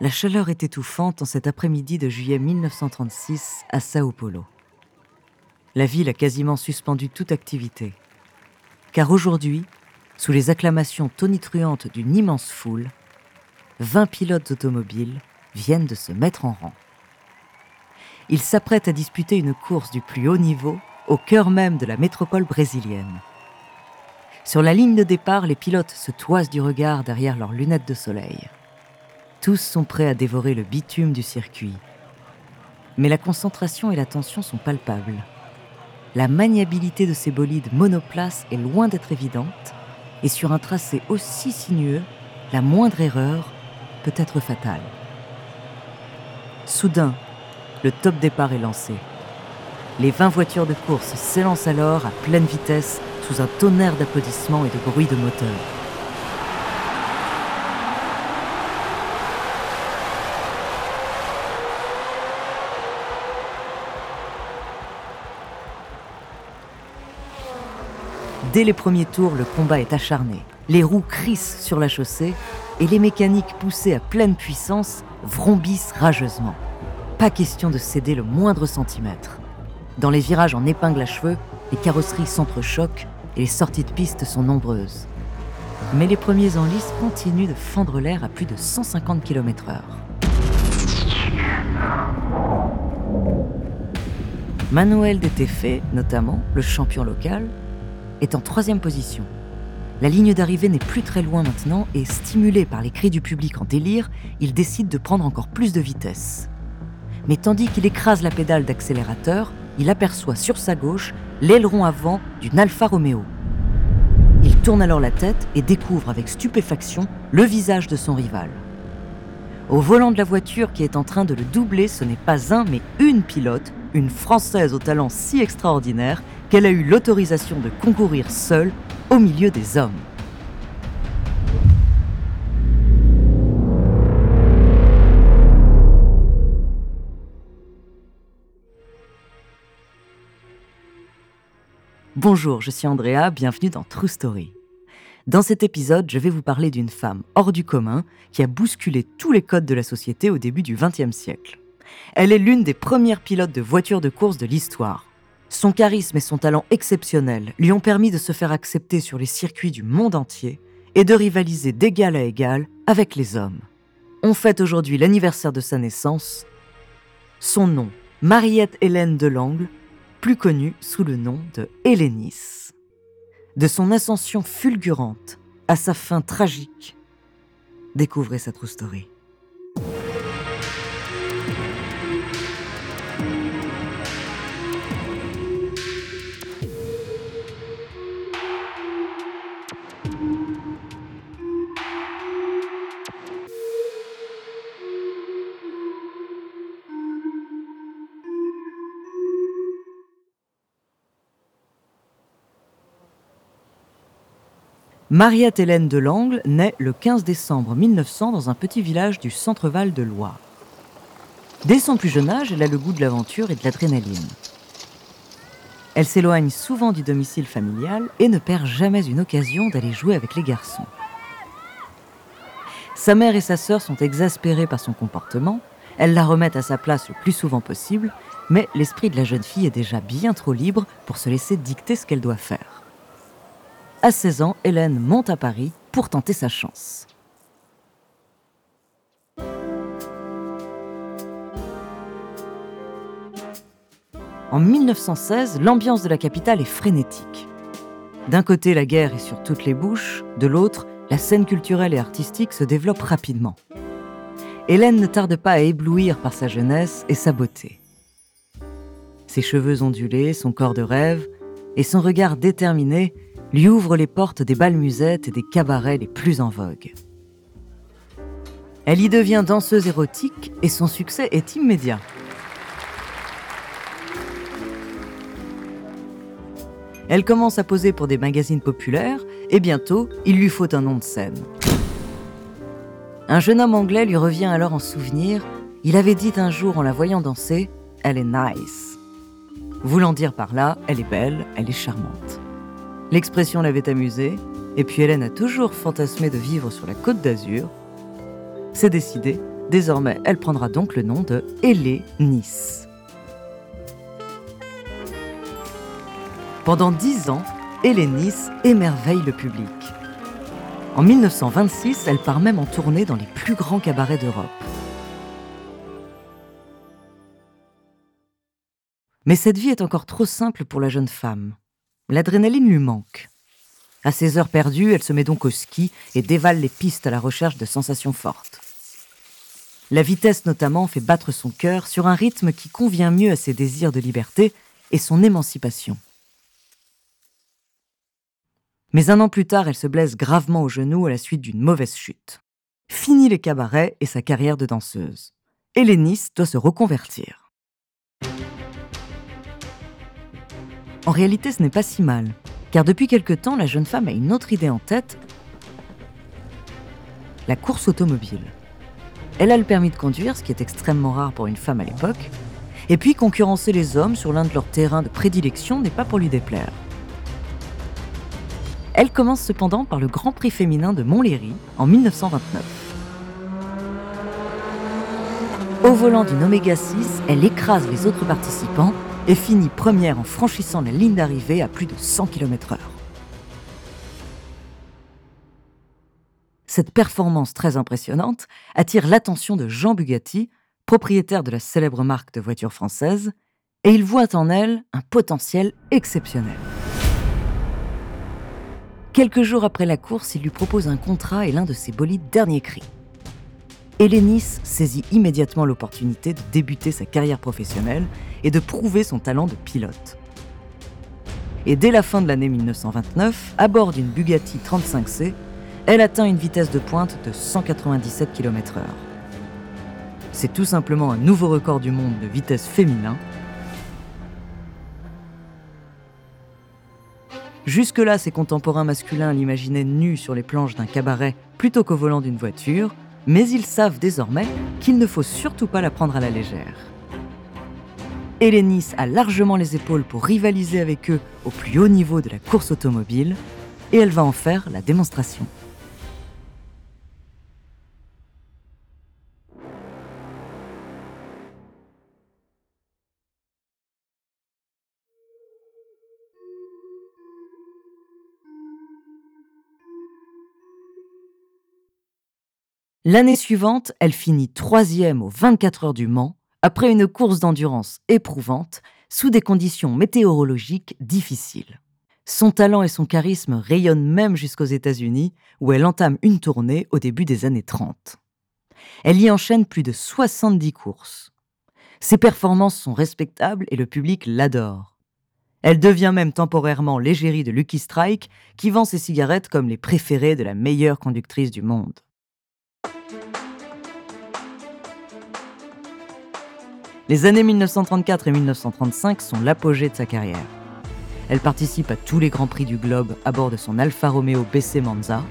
La chaleur est étouffante en cet après-midi de juillet 1936 à Sao Paulo. La ville a quasiment suspendu toute activité. Car aujourd'hui, sous les acclamations tonitruantes d'une immense foule, 20 pilotes automobiles viennent de se mettre en rang. Ils s'apprêtent à disputer une course du plus haut niveau au cœur même de la métropole brésilienne. Sur la ligne de départ, les pilotes se toisent du regard derrière leurs lunettes de soleil. Tous sont prêts à dévorer le bitume du circuit. Mais la concentration et la tension sont palpables. La maniabilité de ces bolides monoplaces est loin d'être évidente, et sur un tracé aussi sinueux, la moindre erreur peut être fatale. Soudain, le top départ est lancé. Les 20 voitures de course s'élancent alors à pleine vitesse sous un tonnerre d'applaudissements et de bruits de moteur. Dès les premiers tours, le combat est acharné. Les roues crissent sur la chaussée et les mécaniques poussées à pleine puissance vrombissent rageusement. Pas question de céder le moindre centimètre. Dans les virages en épingle à cheveux, les carrosseries s'entrechoquent et les sorties de piste sont nombreuses. Mais les premiers en lice continuent de fendre l'air à plus de 150 km/h. Manuel Detefe, notamment, le champion local, est en troisième position. La ligne d'arrivée n'est plus très loin maintenant et, stimulé par les cris du public en délire, il décide de prendre encore plus de vitesse. Mais tandis qu'il écrase la pédale d'accélérateur, il aperçoit sur sa gauche l'aileron avant d'une Alfa Romeo. Il tourne alors la tête et découvre avec stupéfaction le visage de son rival. Au volant de la voiture qui est en train de le doubler, ce n'est pas un mais une pilote, une Française au talent si extraordinaire qu'elle a eu l'autorisation de concourir seule au milieu des hommes. Bonjour, je suis Andrea, bienvenue dans True Story. Dans cet épisode, je vais vous parler d'une femme hors du commun qui a bousculé tous les codes de la société au début du XXe siècle. Elle est l'une des premières pilotes de voitures de course de l'histoire. Son charisme et son talent exceptionnel lui ont permis de se faire accepter sur les circuits du monde entier et de rivaliser d'égal à égal avec les hommes. On fête aujourd'hui l'anniversaire de sa naissance. Son nom, Mariette Hélène Delangle, plus connue sous le nom de Hélénis. De son ascension fulgurante à sa fin tragique, découvrez sa true story. Mariette Hélène Delangle naît le 15 décembre 1900 dans un petit village du centre-val de Loire. Dès son plus jeune âge, elle a le goût de l'aventure et de l'adrénaline. Elle s'éloigne souvent du domicile familial et ne perd jamais une occasion d'aller jouer avec les garçons. Sa mère et sa sœur sont exaspérées par son comportement, elles la remettent à sa place le plus souvent possible, Mais l'esprit de la jeune fille est déjà bien trop libre pour se laisser dicter ce qu'elle doit faire. À 16 ans, Hélène monte à Paris pour tenter sa chance. En 1916, l'ambiance de la capitale est frénétique. D'un côté, la guerre est sur toutes les bouches, de l'autre, la scène culturelle et artistique se développe rapidement. Hélène ne tarde pas à éblouir par sa jeunesse et sa beauté. Ses cheveux ondulés, son corps de rêve et son regard déterminé lui ouvrent les portes des bals musettes et des cabarets les plus en vogue. Elle y devient danseuse érotique et son succès est immédiat. Elle commence à poser pour des magazines populaires et bientôt, il lui faut un nom de scène. Un jeune homme anglais lui revient alors en souvenir. Il avait dit un jour en la voyant danser Elle est nice. Voulant dire par là Elle est belle, elle est charmante. L'expression l'avait amusée, et puis Hélène a toujours fantasmé de vivre sur la côte d'Azur. C'est décidé, désormais elle prendra donc le nom de Hélé Nice. Pendant dix ans, Hélénis émerveille le public. En 1926, elle part même en tournée dans les plus grands cabarets d'Europe. Mais cette vie est encore trop simple pour la jeune femme. L'adrénaline lui manque. À ses heures perdues, elle se met donc au ski et dévale les pistes à la recherche de sensations fortes. La vitesse notamment fait battre son cœur sur un rythme qui convient mieux à ses désirs de liberté et son émancipation. Mais un an plus tard, elle se blesse gravement au genou à la suite d'une mauvaise chute. Fini les cabarets et sa carrière de danseuse. Hélénis doit se reconvertir. En réalité, ce n'est pas si mal, car depuis quelque temps, la jeune femme a une autre idée en tête, la course automobile. Elle a le permis de conduire, ce qui est extrêmement rare pour une femme à l'époque, et puis concurrencer les hommes sur l'un de leurs terrains de prédilection n'est pas pour lui déplaire. Elle commence cependant par le Grand Prix féminin de Montlhéry en 1929. Au volant d'une Oméga 6, elle écrase les autres participants et finit première en franchissant la ligne d'arrivée à plus de 100 km/h. Cette performance très impressionnante attire l'attention de Jean Bugatti, propriétaire de la célèbre marque de voitures françaises, et il voit en elle un potentiel exceptionnel. Quelques jours après la course, il lui propose un contrat et l'un de ses bolides dernier cri. Hélénis saisit immédiatement l'opportunité de débuter sa carrière professionnelle et de prouver son talent de pilote. Et dès la fin de l'année 1929, à bord d'une Bugatti 35C, elle atteint une vitesse de pointe de 197 km/h. C'est tout simplement un nouveau record du monde de vitesse féminin Jusque-là, ses contemporains masculins l'imaginaient nu sur les planches d'un cabaret plutôt qu'au volant d'une voiture, mais ils savent désormais qu'il ne faut surtout pas la prendre à la légère. Hélénis a largement les épaules pour rivaliser avec eux au plus haut niveau de la course automobile, et elle va en faire la démonstration. L'année suivante, elle finit troisième aux 24 heures du Mans, après une course d'endurance éprouvante, sous des conditions météorologiques difficiles. Son talent et son charisme rayonnent même jusqu'aux États-Unis, où elle entame une tournée au début des années 30. Elle y enchaîne plus de 70 courses. Ses performances sont respectables et le public l'adore. Elle devient même temporairement l'égérie de Lucky Strike, qui vend ses cigarettes comme les préférées de la meilleure conductrice du monde. Les années 1934 et 1935 sont l'apogée de sa carrière. Elle participe à tous les grands prix du globe à bord de son Alfa Romeo BC Monza.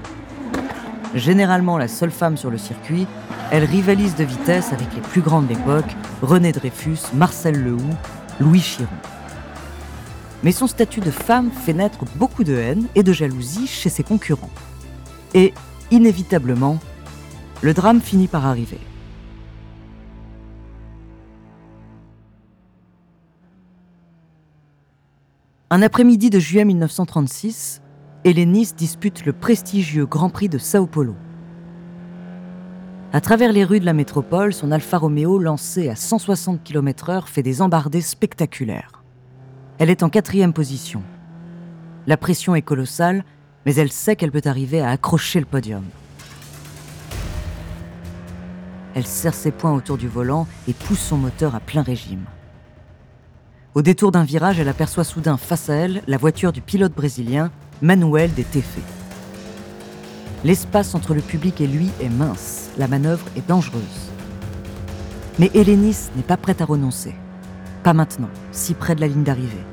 Généralement la seule femme sur le circuit, elle rivalise de vitesse avec les plus grandes d'époque, René Dreyfus, Marcel Lehoux, Louis Chiron. Mais son statut de femme fait naître beaucoup de haine et de jalousie chez ses concurrents. Et, inévitablement, le drame finit par arriver. Un après-midi de juillet 1936, Hélénis dispute le prestigieux Grand Prix de Sao Paulo. À travers les rues de la métropole, son Alfa Romeo lancé à 160 km/h fait des embardées spectaculaires. Elle est en quatrième position. La pression est colossale, mais elle sait qu'elle peut arriver à accrocher le podium. Elle serre ses poings autour du volant et pousse son moteur à plein régime. Au détour d'un virage, elle aperçoit soudain face à elle la voiture du pilote brésilien Manuel de Tefe. L'espace entre le public et lui est mince, la manœuvre est dangereuse. Mais Hélénis n'est pas prête à renoncer. Pas maintenant, si près de la ligne d'arrivée.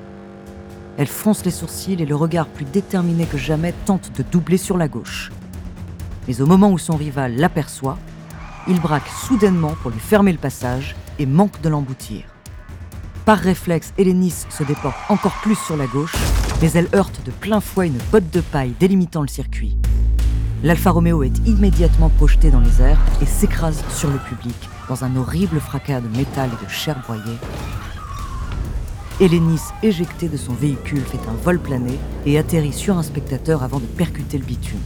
Elle fronce les sourcils et le regard plus déterminé que jamais tente de doubler sur la gauche. Mais au moment où son rival l'aperçoit, il braque soudainement pour lui fermer le passage et manque de l'emboutir. Par réflexe, Hélénis se déporte encore plus sur la gauche, mais elle heurte de plein fouet une botte de paille délimitant le circuit. L'Alfa Romeo est immédiatement projeté dans les airs et s'écrase sur le public dans un horrible fracas de métal et de chair broyée. Hélénis, éjecté de son véhicule, fait un vol plané et atterrit sur un spectateur avant de percuter le bitume.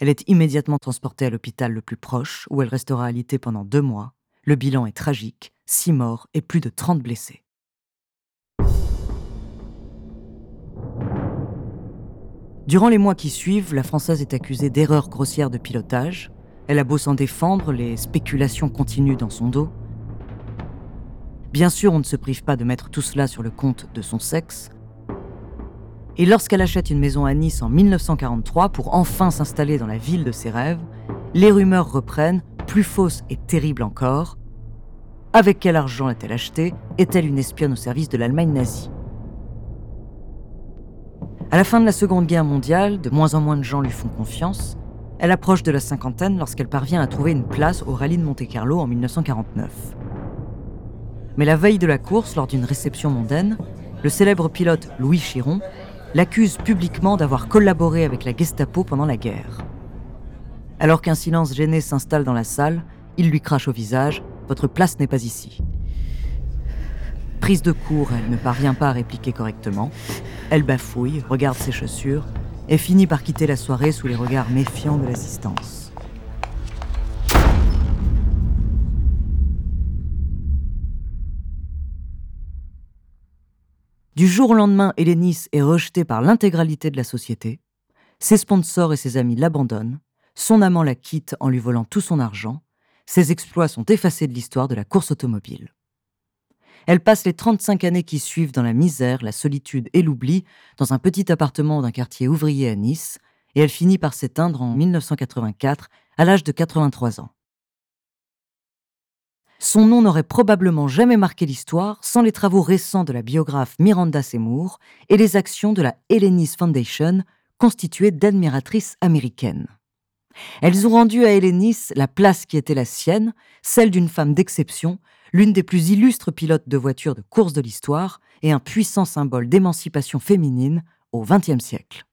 Elle est immédiatement transportée à l'hôpital le plus proche, où elle restera alitée pendant deux mois. Le bilan est tragique, six morts et plus de 30 blessés. Durant les mois qui suivent, la Française est accusée d'erreurs grossières de pilotage. Elle a beau s'en défendre, les spéculations continuent dans son dos. Bien sûr, on ne se prive pas de mettre tout cela sur le compte de son sexe. Et lorsqu'elle achète une maison à Nice en 1943 pour enfin s'installer dans la ville de ses rêves, les rumeurs reprennent, plus fausses et terribles encore. Avec quel argent l'a-t-elle achetée? Est-elle une espionne au service de l'Allemagne nazie? À la fin de la Seconde Guerre mondiale, de moins en moins de gens lui font confiance. Elle approche de la cinquantaine lorsqu'elle parvient à trouver une place au rallye de Monte-Carlo en 1949. Mais la veille de la course, lors d'une réception mondaine, le célèbre pilote Louis Chiron l'accuse publiquement d'avoir collaboré avec la Gestapo pendant la guerre. Alors qu'un silence gêné s'installe dans la salle, il lui crache au visage Votre place n'est pas ici. Prise de court, elle ne parvient pas à répliquer correctement. Elle bafouille, regarde ses chaussures et finit par quitter la soirée sous les regards méfiants de l'assistance. Du jour au lendemain, Hélénis est rejetée par l'intégralité de la société. Ses sponsors et ses amis l'abandonnent. Son amant la quitte en lui volant tout son argent. Ses exploits sont effacés de l'histoire de la course automobile. Elle passe les 35 années qui suivent dans la misère, la solitude et l'oubli, dans un petit appartement d'un quartier ouvrier à Nice, et elle finit par s'éteindre en 1984, à l'âge de 83 ans. Son nom n'aurait probablement jamais marqué l'histoire sans les travaux récents de la biographe Miranda Seymour et les actions de la Hellenis Foundation, constituée d'admiratrices américaines. Elles ont rendu à Hellenis la place qui était la sienne, celle d'une femme d'exception, l'une des plus illustres pilotes de voitures de course de l'histoire et un puissant symbole d'émancipation féminine au XXe siècle.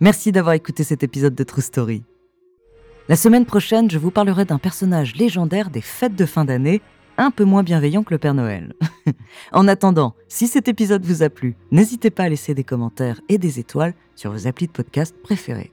Merci d'avoir écouté cet épisode de True Story. La semaine prochaine, je vous parlerai d'un personnage légendaire des fêtes de fin d'année, un peu moins bienveillant que le Père Noël. en attendant, si cet épisode vous a plu, n'hésitez pas à laisser des commentaires et des étoiles sur vos applis de podcast préférés.